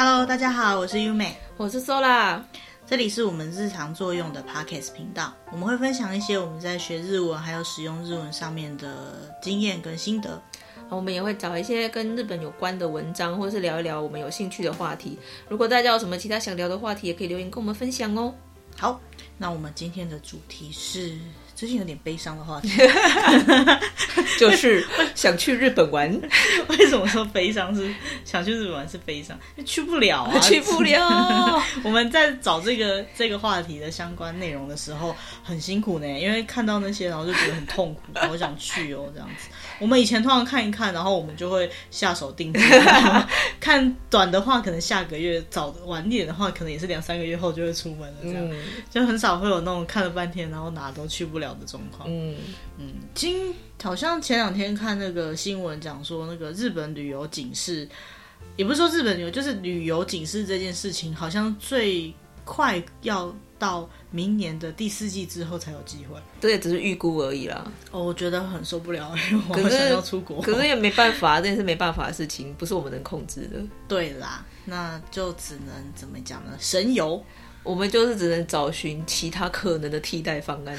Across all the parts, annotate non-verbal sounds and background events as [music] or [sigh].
Hello，大家好，我是优美，我是 Sola，这里是我们日常作用的 Podcast 频道，我们会分享一些我们在学日文还有使用日文上面的经验跟心得，我们也会找一些跟日本有关的文章，或者是聊一聊我们有兴趣的话题。如果大家有什么其他想聊的话题，也可以留言跟我们分享哦。好，那我们今天的主题是。最近有点悲伤的话题，[laughs] 就是 [laughs] 想去日本玩。[laughs] 为什么说悲伤是想去日本玩是悲伤？去不了啊，去不了。我们在找这个这个话题的相关内容的时候很辛苦呢，因为看到那些，然后就觉得很痛苦，好想去哦，这样子。我们以前通常看一看，然后我们就会下手定制。看短的话，可能下个月；早晚点的话，可能也是两三个月后就会出门了。这样、嗯、就很少会有那种看了半天，然后哪都去不了。的状况，嗯嗯，今好像前两天看那个新闻讲说，那个日本旅游警示，也不是说日本旅游，就是旅游警示这件事情，好像最快要到明年的第四季之后才有机会。这也只是预估而已啦。哦，我觉得很受不了，我好想要出国，可是也没办法，这也是没办法的事情，不是我们能控制的。对啦，那就只能怎么讲呢？神游。我们就是只能找寻其他可能的替代方案。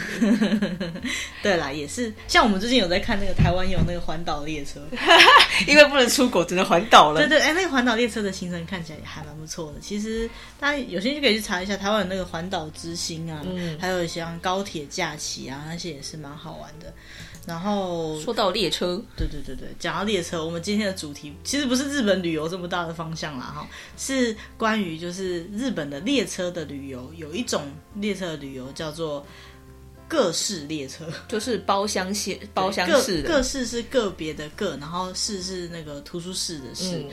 [laughs] 对啦，也是像我们最近有在看那个台湾有那个环岛列车，[laughs] 因为不能出国，只能环岛了。对对，哎，那个环岛列车的行程看起来也还蛮不错的。其实大家有兴趣可以去查一下，台湾有那个环岛之星啊，嗯、还有像高铁假期啊，那些也是蛮好玩的。然后说到列车，对对对对，讲到列车，我们今天的主题其实不是日本旅游这么大的方向啦，哈，是关于就是日本的列车的旅游，有一种列车的旅游叫做各式列车，就是包厢线、包厢式的，个室是个别的个，然后式是那个图书室的室，嗯、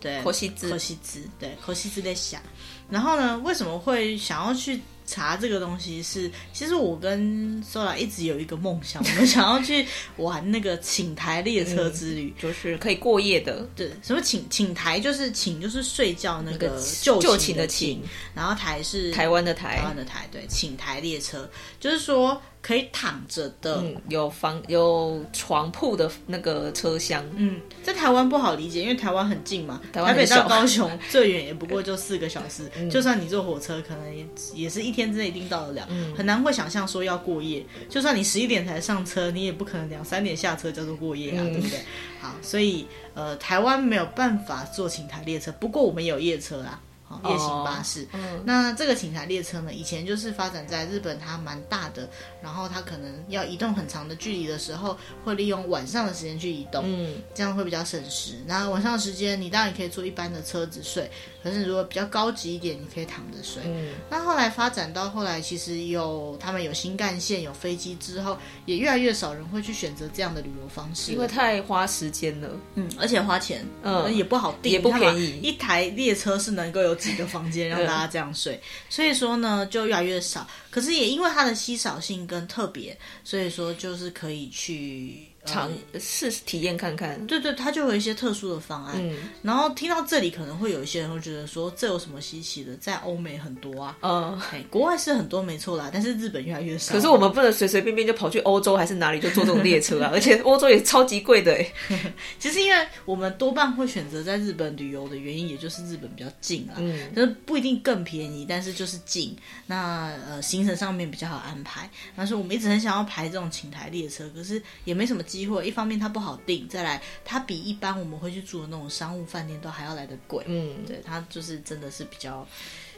对，科西兹，科西兹，对，科西兹在想，然后呢，为什么会想要去？查这个东西是，其实我跟 Sola 一直有一个梦想，我们想要去玩那个寝台列车之旅，嗯，就是可以过夜的。对，什么寝寝台就是寝就是睡觉那个就寝的寝，然后台是台湾的台，台湾的台，对，寝台列车就是说。可以躺着的，嗯，有房有床铺的那个车厢。嗯，在台湾不好理解，因为台湾很近嘛，台台北到高雄最远也不过就四个小时。[laughs] 嗯，就算你坐火车，可能也也是一天之内一定到得了。嗯，很难会想象说要过夜。就算你十一点才上车，你也不可能两三点下车叫做过夜啊，嗯，对不对？好，所以呃，台湾没有办法坐寝台列车，不过我们有夜车啦。夜行巴士，嗯，那这个寝台列车呢，以前就是发展在日本，它蛮大的，然后它可能要移动很长的距离的时候，会利用晚上的时间去移动，嗯，这样会比较省时。那晚上的时间，你当然也可以坐一般的车子睡，可是如果比较高级一点，你可以躺着睡。嗯，那后来发展到后来，其实有他们有新干线、有飞机之后，也越来越少人会去选择这样的旅游方式，因为太花时间了，嗯，而且花钱，嗯，也不好订，也不便宜。一台列车是能够有几个房间让大家这样睡，所以说呢，就越来越少。可是也因为它的稀少性跟特别，所以说就是可以去。尝试体验看看，对对，它就有一些特殊的方案。嗯，然后听到这里，可能会有一些人会觉得说，这有什么稀奇的？在欧美很多啊，嗯，[laughs] 国外是很多没错啦，但是日本越来越少。可是我们不能随随便便就跑去欧洲还是哪里就坐这种列车啊，[laughs] 而且欧洲也超级贵的哎。[laughs] 其实因为我们多半会选择在日本旅游的原因，也就是日本比较近啊，嗯，就是不一定更便宜，但是就是近。那呃，行程上面比较好安排。但是我们一直很想要排这种寝台列车，可是也没什么。机会，一方面它不好订，再来它比一般我们会去住的那种商务饭店都还要来的贵。嗯，对，它就是真的是比较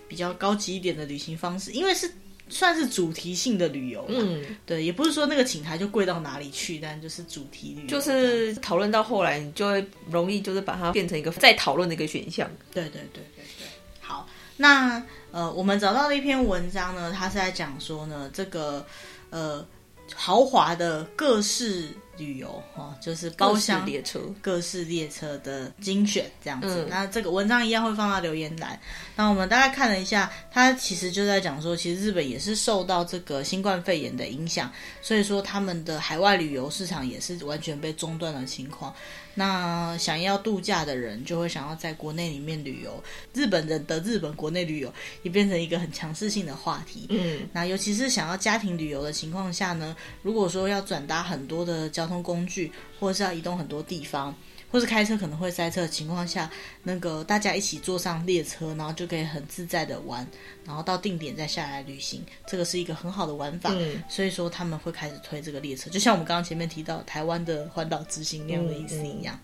比较高级一点的旅行方式，因为是算是主题性的旅游。嗯，对，也不是说那个请台就贵到哪里去，但就是主题旅游。就是讨论到后来，你就会容易就是把它变成一个再讨论的一个选项。对对对对对。好，那呃，我们找到了一篇文章呢，它是在讲说呢，这个呃豪华的各式。旅游哦，就是包厢列车、各式列车的精选这样子。嗯、那这个文章一样会放到留言栏。那我们大概看了一下，它其实就在讲说，其实日本也是受到这个新冠肺炎的影响，所以说他们的海外旅游市场也是完全被中断的情况。那想要度假的人就会想要在国内里面旅游，日本人的日本国内旅游也变成一个很强势性的话题。嗯，那尤其是想要家庭旅游的情况下呢，如果说要转搭很多的交通工具，或者是要移动很多地方。或是开车可能会塞车的情况下，那个大家一起坐上列车，然后就可以很自在的玩，然后到定点再下来旅行，这个是一个很好的玩法。嗯，所以说他们会开始推这个列车，就像我们刚刚前面提到台湾的环岛之行那样的意思一样。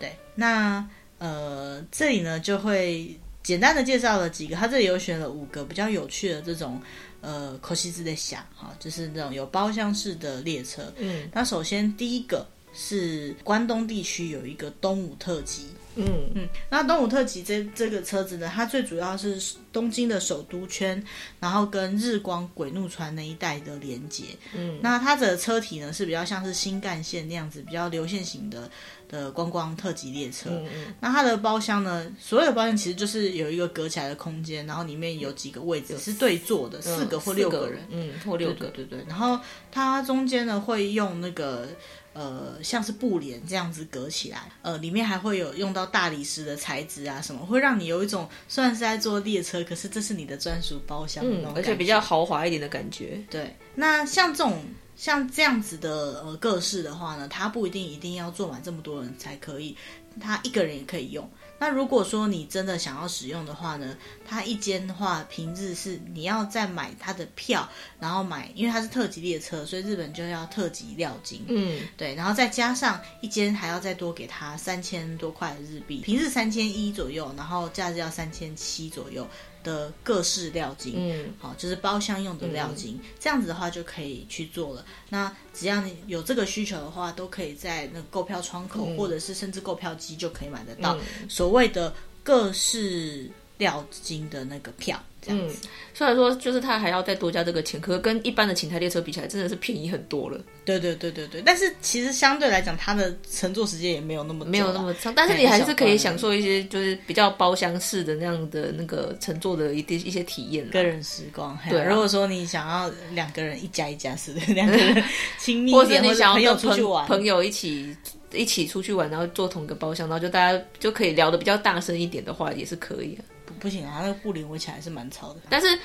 对，那呃这里呢就会简单的介绍了几个，他这里有选了五个比较有趣的这种。呃，可惜之的想哈，就是那种有包厢式的列车。嗯，那首先第一个是关东地区有一个东武特急。嗯嗯，那东武特急这这个车子呢，它最主要是东京的首都圈，然后跟日光鬼怒川那一带的连接。嗯，那它的车体呢是比较像是新干线那样子，比较流线型的。的观光特急列车，嗯嗯，那它的包厢呢？所有的包厢其实就是有一个隔起来的空间，然后里面有几个位置是对坐的，四个或六个人，嗯，或六个，对对对。然后它中间呢会用那个呃像是布帘这样子隔起来，呃，里面还会有用到大理石的材质啊什么，会让你有一种虽然是在坐列车，可是这是你的专属包厢的那种，而且比较豪华一点的感觉。对，那像这种。像这样子的呃各式的话呢，它不一定一定要坐满这么多人才可以，它一个人也可以用。那如果说你真的想要使用的话呢，它一间的话平日是你要再买它的票，然后买，因为它是特级列车，所以日本就要特级料金，嗯，对，然后再加上一间还要再多给他三千多块日币，平日三千一左右，然后假日要三千七左右。的各式料金，嗯，好，就是包厢用的料金，嗯，这样子的话就可以去做了。那只要你有这个需求的话，都可以在那购票窗口，嗯，或者是甚至购票机就可以买得到，嗯，所谓的各式料金的那个票。嗯，虽然说就是他还要再多加这个钱，可是跟一般的寝台列车比起来，真的是便宜很多了。对对对对对，但是其实相对来讲，它的乘坐时间也没有那么没有那么长，但是你还是可以享受一些就是比较包厢式的那样的那个乘坐的一些一些体验，个人时光。对，如果说你想要两个人一家一家式的 [laughs] 两个人亲密一点，[laughs] 或者你想要跟朋友朋友一起一起出去玩，然后坐同一个包厢，然后就大家就可以聊的比较大声一点的话，也是可以的。不不行啊，那个布帘围起来还是蛮吵的。但是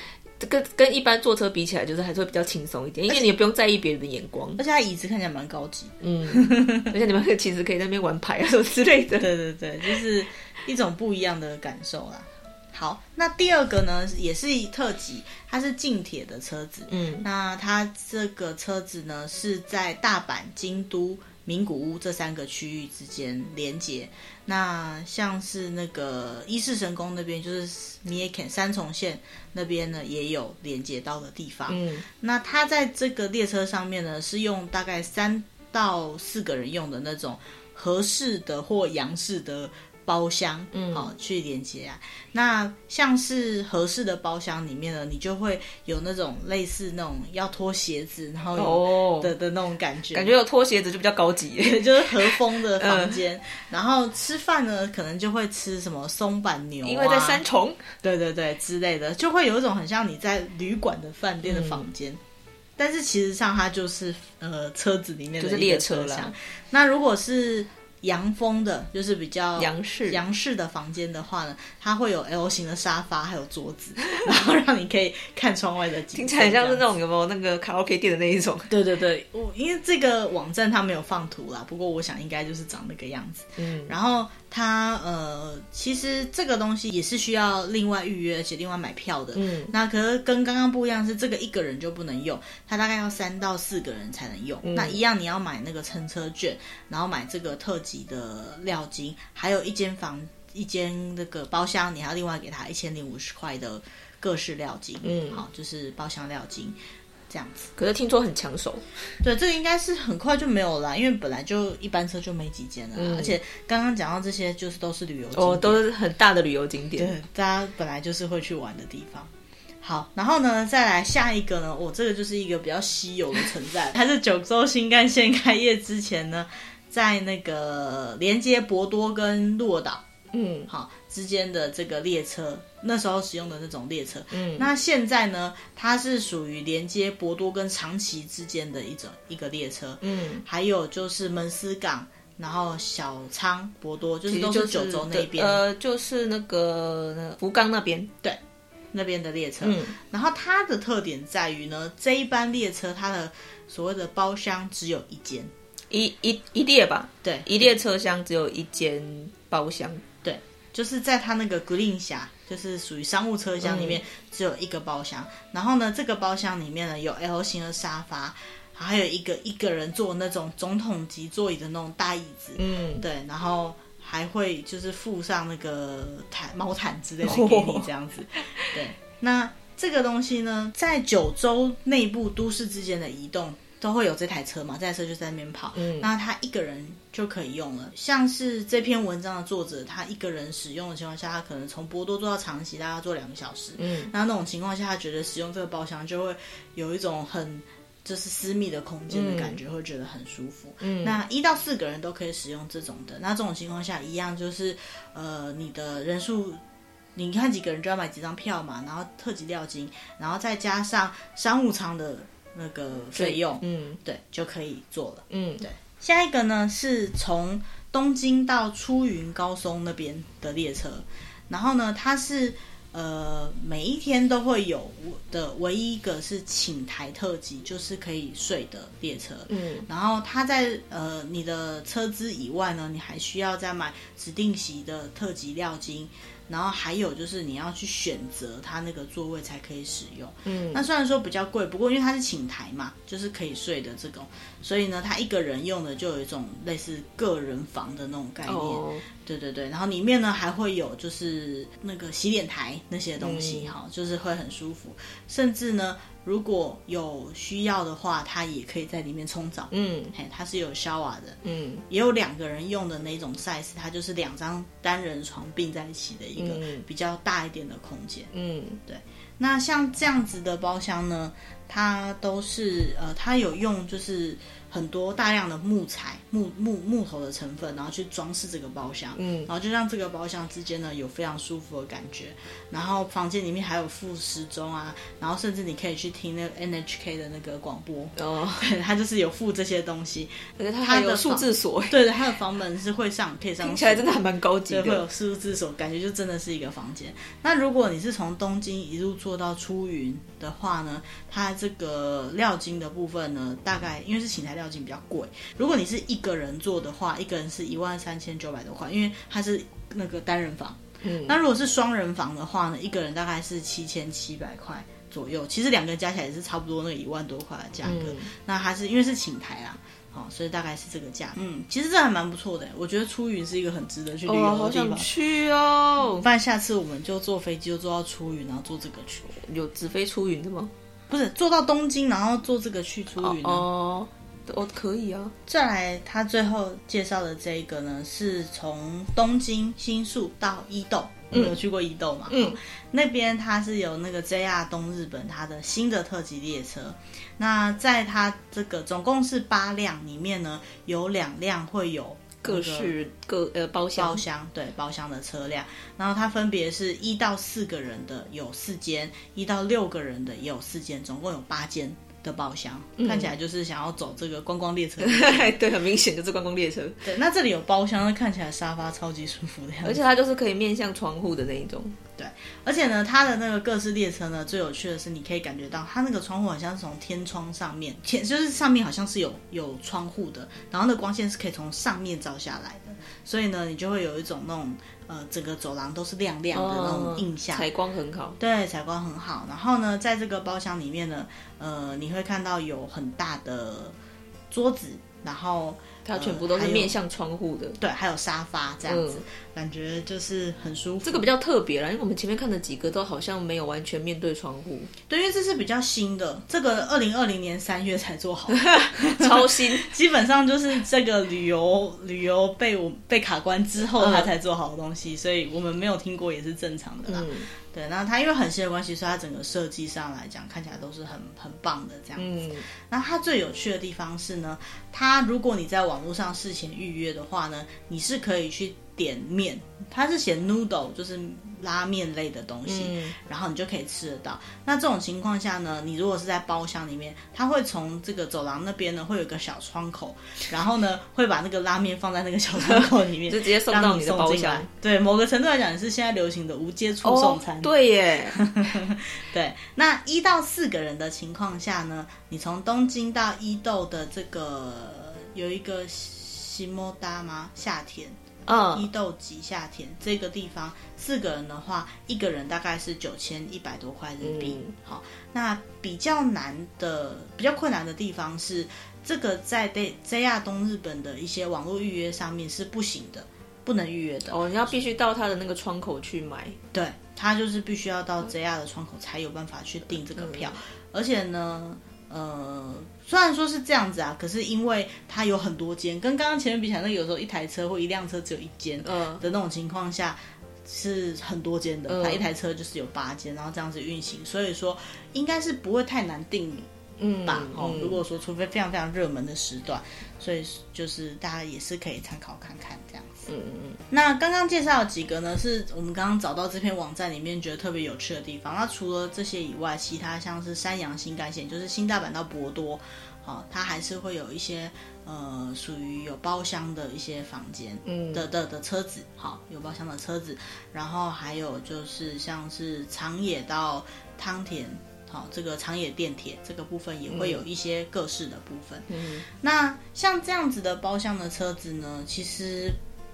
跟跟一般坐车比起来，就是还是会比较轻松一点，因为你也不用在意别人的眼光。而且它椅子看起来蛮高级，嗯，[laughs] 而且你们可以其实可以在那边玩牌啊什么之类的。对对对，就是一种不一样的感受啦。好，那第二个呢，也是特级，它是近铁的车子。嗯，那它这个车子呢是在大阪、京都。名古屋这三个区域之间连接，那像是那个伊势神宫那边，就是三重县三重县那边呢，也有连接到的地方。嗯，那它在这个列车上面呢，是用大概三到四个人用的那种合适的或洋式的。包厢，嗯，好，去连接啊。那像是合适的包厢里面呢，你就会有那种类似那种要脱鞋子，然后有的、哦、的那种感觉，感觉有脱鞋子就比较高级，[laughs] 就是和风的房间。嗯、然后吃饭呢，可能就会吃什么松板牛、啊，因为在三重，对对对之类的，就会有一种很像你在旅馆的饭店的房间，嗯、但是其实上它就是呃车子里面的就是列车了。那如果是洋风的，就是比较洋式洋式的房间的话呢，它会有 L 型的沙发，还有桌子，[laughs] 然后让你可以看窗外的景。听起来像是那种有没有那个卡拉 OK 店的那一种？对对对，我因为这个网站它没有放图啦，不过我想应该就是长那个样子。嗯，然后它呃，其实这个东西也是需要另外预约，而且另外买票的。嗯，那可是跟刚刚不一样，是这个一个人就不能用，它大概要三到四个人才能用。嗯，那一样你要买那个乘车券，然后买这个特。的料金，还有一间房一间那个包厢，你还要另外给他一千零五十块的各式料金。嗯，好，就是包厢料金这样子。可是听说很抢手，对，这个应该是很快就没有了，因为本来就一班车就没几间了，嗯、而且刚刚讲到这些，就是都是旅游，哦，都是很大的旅游景点，对，大家本来就是会去玩的地方。好，然后呢，再来下一个呢，我、哦、这个就是一个比较稀有的存在，它是九州新干线开业之前呢。在那个连接博多跟鹿儿岛，嗯，好之间的这个列车，那时候使用的那种列车，嗯，那现在呢，它是属于连接博多跟长崎之间的一种一个列车，嗯，还有就是门司港，然后小仓博多，就是都是九州那边，呃，就是那个福冈那边，对，那边的列车，嗯，然后它的特点在于呢，这一班列车它的所谓的包厢只有一间。一一一列吧，对，一列车厢只有一间包厢，对，就是在它那个 Green 峡，就是属于商务车厢里面只有一个包厢。嗯、然后呢，这个包厢里面呢有 L 型的沙发，还有一个一个人坐那种总统级座椅的那种大椅子，嗯，对，然后还会就是附上那个毯毛毯之类的给你这样子，[laughs] 哦、对，那。这个东西呢，在九州内部都市之间的移动都会有这台车嘛，这台车就在那边跑，嗯，那他一个人就可以用了。像是这篇文章的作者，他一个人使用的情况下，他可能从波多做到长崎，大概做两个小时，嗯，那那种情况下，他觉得使用这个包厢就会有一种很就是私密的空间的感觉，嗯、会觉得很舒服。嗯，那一到四个人都可以使用这种的，那这种情况下一样就是，呃，你的人数。你看几个人就要买几张票嘛，然后特级料金，然后再加上商务舱的那个费用，嗯，对，就可以做了。嗯，对。下一个呢是从东京到出云高松那边的列车，然后呢它是呃每一天都会有的唯一一个是寝台特急，就是可以睡的列车。嗯，然后它在呃你的车资以外呢，你还需要再买指定席的特级料金。然后还有就是你要去选择它那个座位才可以使用。嗯，那虽然说比较贵，不过因为它是寝台嘛，就是可以睡的这种，所以呢，它一个人用的就有一种类似个人房的那种概念。哦，对对对，然后里面呢还会有就是那个洗脸台那些东西，哈，嗯，就是会很舒服，甚至呢。如果有需要的话，它也可以在里面冲澡。嗯，嘿，它是有 shower 的。嗯，也有两个人用的那种 size，它就是两张单人床并在一起的一个比较大一点的空间。嗯，对。那像这样子的包厢呢，它都是呃，它有用就是。很多大量的木材、木木木头的成分，然后去装饰这个包厢，嗯，然后就让这个包厢之间呢有非常舒服的感觉。然后房间里面还有附时钟啊，然后甚至你可以去听那个 NHK 的那个广播哦，对，[laughs] 它就是有附这些东西。它还有数字锁，[laughs] 对的，它的房门是会上可以上，听起来真的还蛮高级的，会有数字锁，感觉就真的是一个房间。那如果你是从东京一路坐到出云的话呢，它这个料金的部分呢，大概因为是请台料。金比较贵，如果你是一个人做的话，一个人是一万三千九百多块，因为它是那个单人房。嗯，那如果是双人房的话呢，一个人大概是七千七百块左右。其实两个人加起来也是差不多那个一万多块的价格。嗯、那它是因为是请台啊，好，所以大概是这个价。嗯，其实这还蛮不错的，我觉得出云是一个很值得去旅游的地方。哦，好想去哦！不然下次我们就坐飞机就坐到出云，然后坐这个去。有直飞出云的吗？不是，坐到东京，然后坐这个去出云哦。哦哦，可以啊。再来，他最后介绍的这一个呢，是从东京新宿到伊豆。嗯、有去过伊豆嘛？嗯，那边它是有那个 JR 东日本它的新的特急列车。那在它这个总共是八辆里面呢，有两辆会有各式各呃包厢包厢，对包厢的车辆。然后它分别是一到四个人的有四间，一到六个人的也有四间，总共有八间。的包厢、嗯、看起来就是想要走这个观光列车，[laughs] 对，很明显就是观光列车。对，那这里有包厢，那看起来沙发超级舒服的样子，而且它就是可以面向窗户的那一种。对，而且呢，它的那个各式列车呢，最有趣的是你可以感觉到它那个窗户好像是从天窗上面，天就是上面好像是有有窗户的，然后那光线是可以从上面照下来的，所以呢，你就会有一种那种。呃，整个走廊都是亮亮的那种印象，采光很好。对，采光很好。然后呢，在这个包厢里面呢，呃，你会看到有很大的桌子，然后。它全部都是面向窗户的，对，还有沙发这样子，嗯、感觉就是很舒服。这个比较特别啦，因为我们前面看的几个都好像没有完全面对窗户。对，因为这是比较新的，这个二零二零年三月才做好，[laughs] 超新。[laughs] 基本上就是这个旅游旅游被我被卡关之后，他才做好的东西，嗯、所以我们没有听过也是正常的啦。嗯对，那它因为很新的关系，所以它整个设计上来讲，看起来都是很很棒的这样子。嗯、那它最有趣的地方是呢，它如果你在网络上事前预约的话呢，你是可以去点面，它是写 noodle，就是。拉面类的东西，嗯、然后你就可以吃得到。那这种情况下呢，你如果是在包厢里面，他会从这个走廊那边呢，会有个小窗口，然后呢，会把那个拉面放在那个小窗口里面，[laughs] 就直接送到你的包厢。对，某个程度来讲，也是现在流行的无接触送餐。哦、对耶，[laughs] 对。那一到四个人的情况下呢，你从东京到伊豆的这个有一个西莫达吗？夏田。嗯，伊豆吉夏田这个地方，四个人的话，一个人大概是九千一百多块日币。嗯、好，那比较难的、比较困难的地方是，这个在 JR 东日本的一些网络预约上面是不行的，不能预约的。哦，你要必须到他的那个窗口去买。对，他就是必须要到 JR 的窗口才有办法去订这个票，嗯、而且呢。呃，虽然说是这样子啊，可是因为它有很多间，跟刚刚前面比起来，那有时候一台车或一辆车只有一间的那种情况下，是很多间的。它一台车就是有八间，然后这样子运行，所以说应该是不会太难订。嗯吧，哦，如果说除非非常非常热门的时段，所以就是大家也是可以参考看看这样子。嗯嗯嗯。那刚刚介绍的几个呢，是我们刚刚找到这篇网站里面觉得特别有趣的地方。那除了这些以外，其他像是山阳新干线，就是新大阪到博多，好，它还是会有一些呃属于有包厢的一些房间，嗯的的的车子，好，有包厢的车子。然后还有就是像是长野到汤田。好，这个长野电铁这个部分也会有一些各式的部分。嗯，那像这样子的包厢的车子呢，其实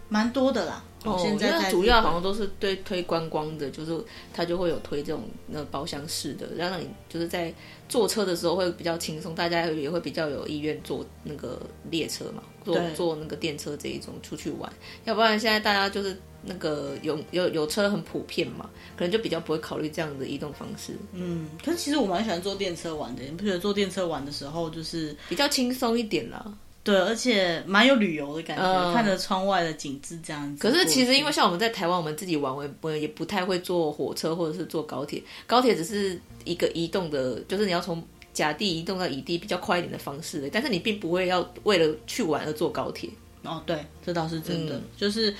蛮多的啦。哦，现在，在主要好像都是对推观光的，就是他就会有推这种那包厢式的，让你就是在坐车的时候会比较轻松，大家也会比较有意愿坐那个列车嘛，坐坐那个电车这一种出去玩。要不然现在大家就是那个有有有车很普遍嘛，可能就比较不会考虑这样的移动方式。嗯，可是其实我蛮喜欢坐电车玩的，你不觉得坐电车玩的时候就是比较轻松一点啦？对，而且蛮有旅游的感觉，嗯、看着窗外的景致这样子。可是其实因为像我们在台湾，我们自己玩，我也也不太会坐火车或者是坐高铁。高铁只是一个移动的，就是你要从甲地移动到乙地比较快一点的方式。但是你并不会要为了去玩而坐高铁。哦，对，这倒是真的。嗯、就是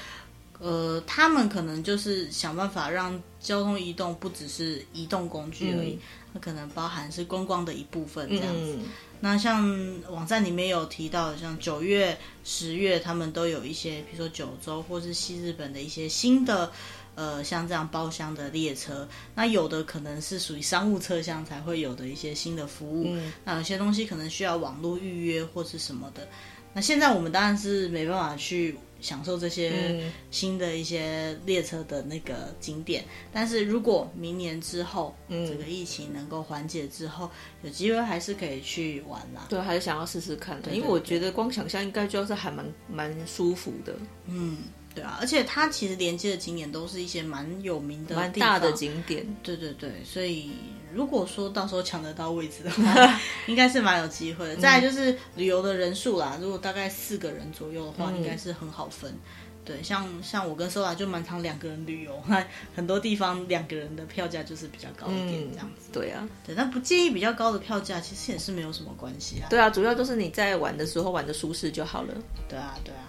呃，他们可能就是想办法让交通移动不只是移动工具而已，它、嗯、可能包含是观光的一部分这样子。嗯那像网站里面有提到，像九月、十月，他们都有一些，比如说九州或是西日本的一些新的，呃，像这样包厢的列车。那有的可能是属于商务车厢才会有的一些新的服务。嗯、那有些东西可能需要网络预约或是什么的。那现在我们当然是没办法去。享受这些新的一些列车的那个景点，嗯、但是如果明年之后，嗯，这个疫情能够缓解之后，有机会还是可以去玩啦。对，还是想要试试看的，因为我觉得光想象应该就是还蛮蛮舒服的。嗯。对啊，而且它其实连接的景点都是一些蛮有名的、蛮大的景点。对对对，所以如果说到时候抢得到位置的话，[laughs] 应该是蛮有机会的。嗯、再来就是旅游的人数啦，如果大概四个人左右的话，嗯、应该是很好分。对，像像我跟 Sola 就蛮常两个人旅游，那 [laughs] 很多地方两个人的票价就是比较高一点，这样子。嗯、对啊，对，那不介意比较高的票价，其实也是没有什么关系啊。对啊，主要就是你在玩的时候玩的舒适就好了。对啊，对啊。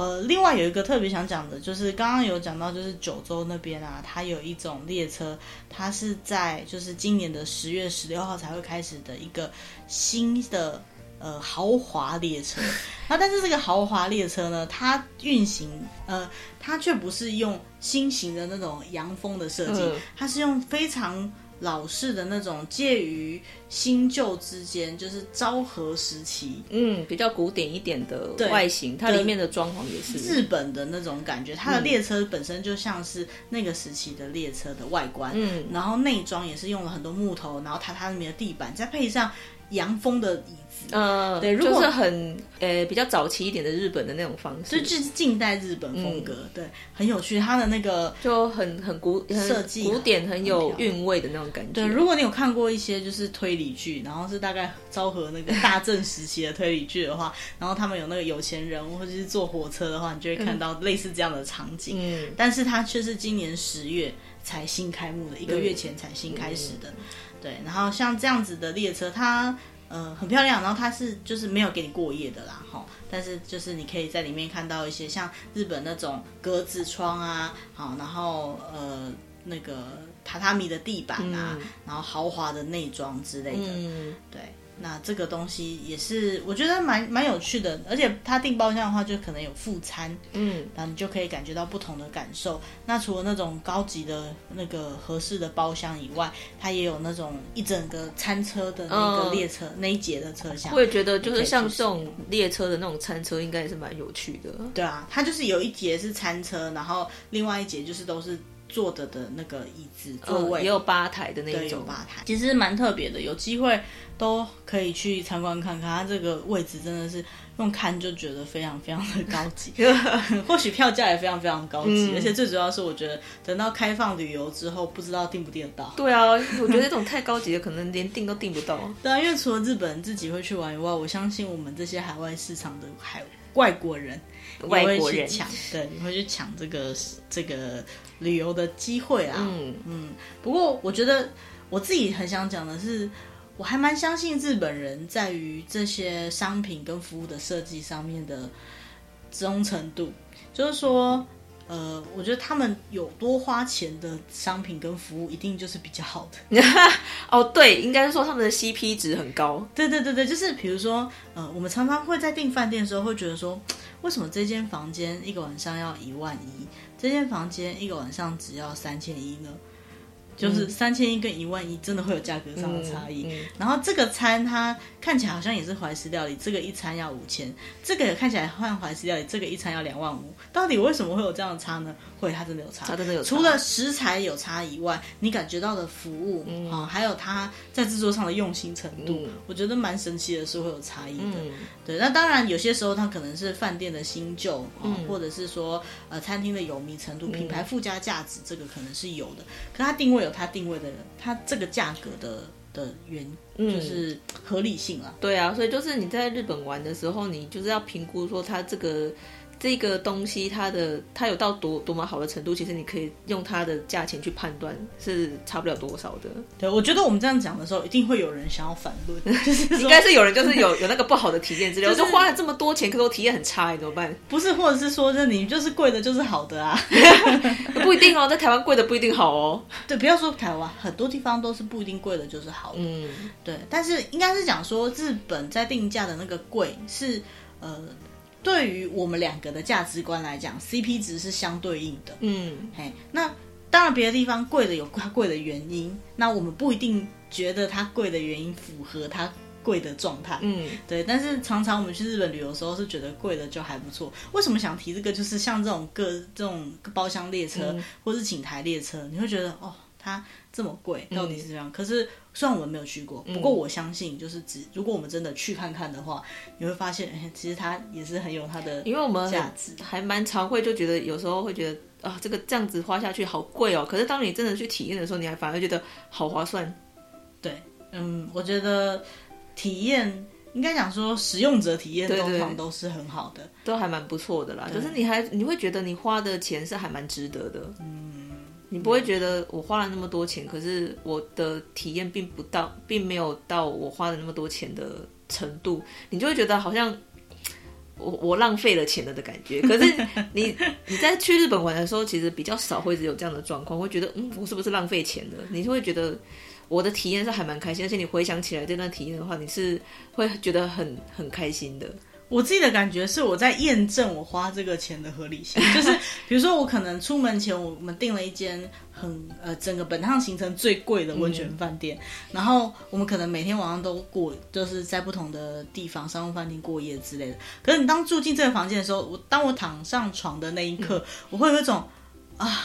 呃，另外有一个特别想讲的，就是刚刚有讲到，就是九州那边啊，它有一种列车，它是在就是今年的十月十六号才会开始的一个新的呃豪华列车。[laughs] 那但是这个豪华列车呢，它运行呃，它却不是用新型的那种洋风的设计，它是用非常。老式的那种介于新旧之间，就是昭和时期，嗯，比较古典一点的外形，它里面的装潢也是日本的那种感觉。它的列车本身就像是那个时期的列车的外观，嗯，然后内装也是用了很多木头，然后榻榻米的地板，再配上洋风的椅子，嗯、呃，对，如果就是很呃比较早期一点的日本的那种方式，就是近代日本风格，嗯、对，很有趣。它的那个就很很古设计，古典很有韵味的那种感觉。对，如果你有看过一些就是推理剧，然后是大概昭和那个大正时期的推理剧的话，[laughs] 然后他们有那个有钱人或者是坐火车的话，你就会看到类似这样的场景。嗯，但是它却是今年十月才新开幕的，一个月前才新开始的。嗯对，然后像这样子的列车，它呃很漂亮，然后它是就是没有给你过夜的啦，哈，但是就是你可以在里面看到一些像日本那种格子窗啊，好，然后呃那个榻榻米的地板啊，嗯、然后豪华的内装之类的，嗯、对。那这个东西也是我觉得蛮蛮有趣的，而且他订包厢的话，就可能有副餐，嗯，然后你就可以感觉到不同的感受。那除了那种高级的那个合适的包厢以外，它也有那种一整个餐车的那个列车、嗯、那一节的车厢。我也觉得，就是像这种列车的那种餐车，应该也是蛮有趣的。对啊，它就是有一节是餐车，然后另外一节就是都是。坐着的那个椅子座位、嗯、也有吧台的那种，有吧台，其实蛮特别的。有机会都可以去参观看看，它这个位置真的是用看就觉得非常非常的高级。[laughs] 或许票价也非常非常高级，嗯、而且最主要是我觉得等到开放旅游之后，不知道订不订得到。对啊，我觉得这种太高级的，可能连订都订不到。[laughs] 对啊，因为除了日本人自己会去玩以外，我相信我们这些海外市场的海外国人。外国人抢，对，你会去抢这个这个旅游的机会啊。嗯嗯。不过我觉得我自己很想讲的是，我还蛮相信日本人在于这些商品跟服务的设计上面的忠诚度，就是说。呃，我觉得他们有多花钱的商品跟服务，一定就是比较好的。[laughs] 哦，对，应该是说他们的 CP 值很高。对对对对，就是比如说，呃，我们常常会在订饭店的时候，会觉得说，为什么这间房间一个晚上要一万一，这间房间一个晚上只要三千一呢？就是三千一跟一万一，真的会有价格上的差异。嗯嗯、然后这个餐它看起来好像也是怀石料理，这个一餐要五千，这个也看起来换怀石料理，这个一餐要两万五。到底为什么会有这样的差呢？会，它真的有差，它真的有差。除了食材有差以外，你感觉到的服务啊、嗯哦，还有它在制作上的用心程度，嗯、我觉得蛮神奇的，是会有差异的。嗯、对，那当然有些时候它可能是饭店的新旧，嗯、或者是说呃餐厅的有名程度、品牌附加价值，这个可能是有的。可它定位有。它定位的人，他这个价格的的原就是合理性啊、嗯。对啊，所以就是你在日本玩的时候，你就是要评估说它这个。这个东西它的它有到多多么好的程度，其实你可以用它的价钱去判断是差不了多少的。对，我觉得我们这样讲的时候，一定会有人想要反论，[laughs] 就是应该是有人就是有有那个不好的体验之类，就是、我就花了这么多钱，可是我体验很差，怎么办？不是，或者是说，这你就是贵的就是好的啊？[laughs] 不一定哦，在台湾贵的不一定好哦。对，不要说台湾，很多地方都是不一定贵的就是好的。嗯，对，但是应该是讲说日本在定价的那个贵是呃。对于我们两个的价值观来讲，CP 值是相对应的。嗯，嘿，那当然别的地方贵的有它贵的原因，那我们不一定觉得它贵的原因符合它贵的状态。嗯，对。但是常常我们去日本旅游的时候是觉得贵的就还不错。为什么想提这个？就是像这种各这种包厢列车，嗯、或是请台列车，你会觉得哦，它这么贵，到底是这样？嗯、可是。虽然我们没有去过，不过我相信，就是只如果我们真的去看看的话，嗯、你会发现，[laughs] 哎，其实它也是很有它的价值，因为我们还蛮常会就觉得，有时候会觉得啊，这个这样子花下去好贵哦。可是当你真的去体验的时候，你还反而觉得好划算。对，嗯，我觉得体验应该讲说，使用者体验通常都是很好的，都还蛮不错的啦。对就是你还你会觉得你花的钱是还蛮值得的，嗯。你不会觉得我花了那么多钱，可是我的体验并不到，并没有到我花了那么多钱的程度，你就会觉得好像我我浪费了钱了的感觉。可是 [laughs] 你你在去日本玩的时候，其实比较少会有这样的状况，会觉得嗯，我是不是浪费钱了？你就会觉得我的体验是还蛮开心，而且你回想起来这段体验的话，你是会觉得很很开心的。我自己的感觉是，我在验证我花这个钱的合理性。就是 [laughs] 比如说，我可能出门前，我们订了一间很呃整个本趟行程最贵的温泉饭店，嗯、然后我们可能每天晚上都过，就是在不同的地方商务饭店过夜之类的。可是你当住进这个房间的时候，我当我躺上床的那一刻，嗯、我会有一种啊，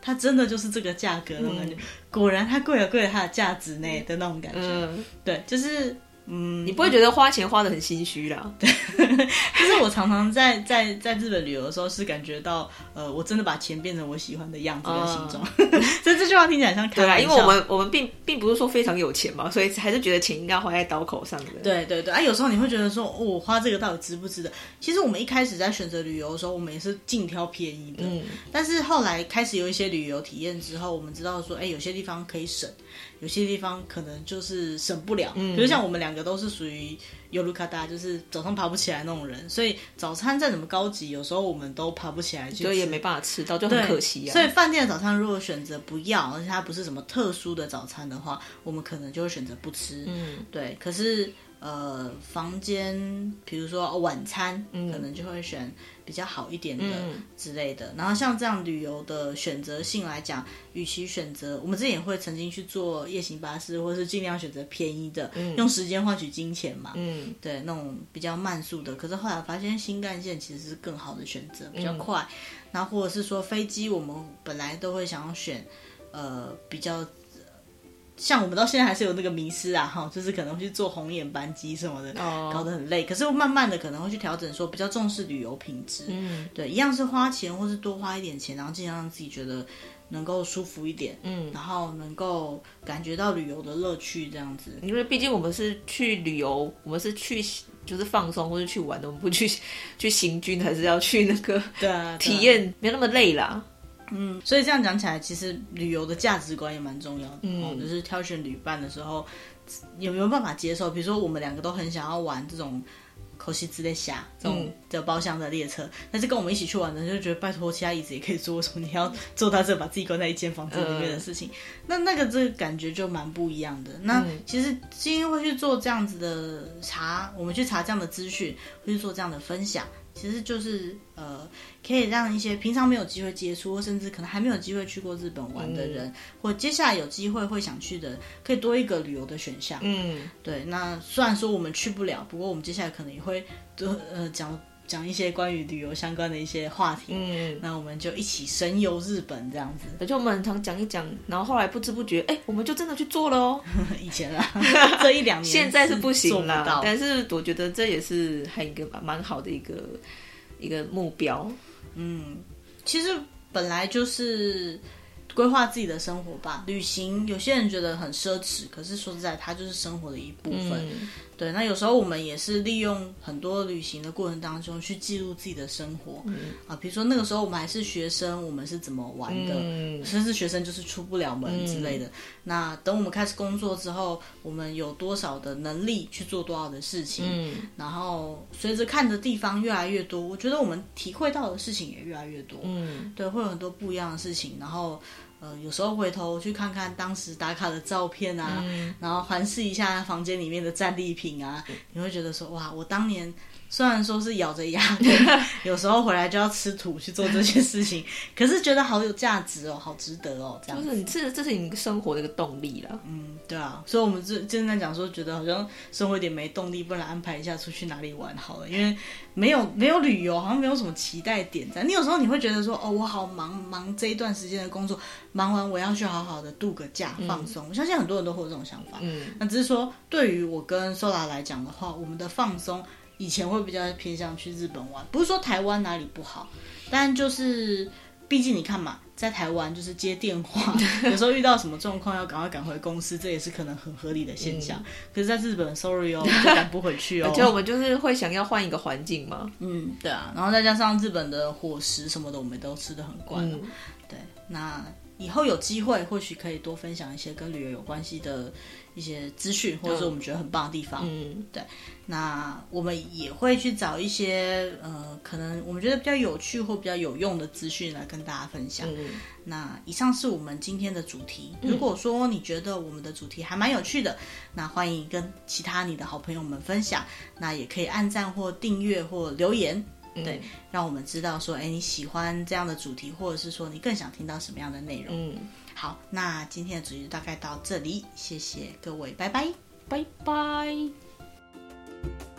它真的就是这个价格的感觉。嗯、果然，它贵了贵了它的价值呢的那种感觉。嗯、对，就是。嗯，你不会觉得花钱花的很心虚啦？[laughs] 对，就是我常常在在在日本旅游的时候，是感觉到，呃，我真的把钱变成我喜欢的样子跟形状。嗯、[laughs] 所以这句话听起来像开玩笑。对，因为我们我们并并不是说非常有钱嘛，所以还是觉得钱应该花在刀口上的。对对对，啊，有时候你会觉得说，哦，我花这个到底值不值得？其实我们一开始在选择旅游的时候，我们也是尽挑便宜的。嗯。但是后来开始有一些旅游体验之后，我们知道说，哎，有些地方可以省。有些地方可能就是省不了，嗯，比如像我们两个都是属于尤鲁卡达，就是早上爬不起来那种人，所以早餐再怎么高级，有时候我们都爬不起来，就也没办法吃到，就很可惜啊。所以饭店的早餐如果选择不要，而且它不是什么特殊的早餐的话，我们可能就会选择不吃，嗯，对。可是呃，房间，比如说晚餐，嗯，可能就会选比较好一点的之类的。嗯、然后像这样旅游的选择性来讲，与其选择，我们之前也会曾经去做夜行巴士，或是尽量选择便宜的，嗯、用时间换取金钱嘛。嗯，对，那种比较慢速的。可是后来发现新干线其实是更好的选择，比较快。然后、或者是说飞机，我们本来都会想要选，呃，比较。像我们到现在还是有那个迷失啊，哈，就是可能会去做红眼班机什么的，oh. 搞得很累。可是慢慢的可能会去调整，说比较重视旅游品质。嗯，对，一样是花钱，或是多花一点钱，然后尽量让自己觉得能够舒服一点。嗯，然后能够感觉到旅游的乐趣，这样子。因为毕竟我们是去旅游，我们是去就是放松或者去玩的，我们不去 [laughs] 去行军，还是要去那个对啊，体验没那么累啦。嗯，所以这样讲起来，其实旅游的价值观也蛮重要的。嗯、哦，就是挑选旅伴的时候，有没有办法接受？比如说，我们两个都很想要玩这种口西之类虾这种的包厢的列车，嗯、但是跟我们一起去玩的人就觉得，拜托，其他椅子也可以坐，为什么你要坐到这，把自己关在一间房子里面的事情？嗯、那那个这个感觉就蛮不一样的。那其实今天会去做这样子的查，我们去查这样的资讯，会去做这样的分享。其实就是呃，可以让一些平常没有机会接触，或甚至可能还没有机会去过日本玩的人，嗯、或接下来有机会会想去的，可以多一个旅游的选项。嗯，对。那虽然说我们去不了，不过我们接下来可能也会多呃讲。讲一些关于旅游相关的一些话题，嗯，那我们就一起神游日本这样子。而且我们很常讲一讲，然后后来不知不觉，哎，我们就真的去做了哦。[laughs] 以前啊，[laughs] 这一两年现在是不行了，但是我觉得这也是还一个蛮好的一个一个目标。嗯，其实本来就是。规划自己的生活吧。旅行，有些人觉得很奢侈，可是说实在，它就是生活的一部分。嗯、对，那有时候我们也是利用很多旅行的过程当中去记录自己的生活。嗯、啊，比如说那个时候我们还是学生，我们是怎么玩的？嗯、甚至学生就是出不了门之类的。嗯、那等我们开始工作之后，我们有多少的能力去做多少的事情？嗯、然后随着看的地方越来越多，我觉得我们体会到的事情也越来越多。嗯，对，会有很多不一样的事情，然后。呃，有时候回头去看看当时打卡的照片啊，嗯、然后环视一下房间里面的战利品啊，嗯、你会觉得说，哇，我当年。虽然说是咬着牙，[laughs] 有时候回来就要吃土去做这些事情，[laughs] 可是觉得好有价值哦，好值得哦，这样子。就是你这这是你生活的一个动力了。嗯，对啊，所以我们就正在讲说，觉得好像生活有点没动力，不然安排一下出去哪里玩好了，因为没有没有旅游，好像没有什么期待点在。你有时候你会觉得说，哦，我好忙忙这一段时间的工作，忙完我要去好好的度个假放松。嗯、我相信很多人都会有这种想法。嗯，那只是说对于我跟 Sola 来讲的话，我们的放松。以前会比较偏向去日本玩，不是说台湾哪里不好，但就是毕竟你看嘛，在台湾就是接电话，[laughs] 有时候遇到什么状况要赶快赶回公司，这也是可能很合理的现象。嗯、可是在日本，sorry 哦，[laughs] 就赶不回去哦。而且我们就是会想要换一个环境嘛。嗯，对啊，然后再加上日本的伙食什么的，我们都吃的很惯了。嗯、对，那以后有机会，或许可以多分享一些跟旅游有关系的。一些资讯，或者是我们觉得很棒的地方，嗯，对，那我们也会去找一些呃，可能我们觉得比较有趣或比较有用的资讯来跟大家分享。嗯，那以上是我们今天的主题。如果说你觉得我们的主题还蛮有趣的，那欢迎跟其他你的好朋友们分享。那也可以按赞或订阅或留言。对，让我们知道说，哎，你喜欢这样的主题，或者是说你更想听到什么样的内容？嗯，好，那今天的主题大概到这里，谢谢各位，拜拜，拜拜。thank you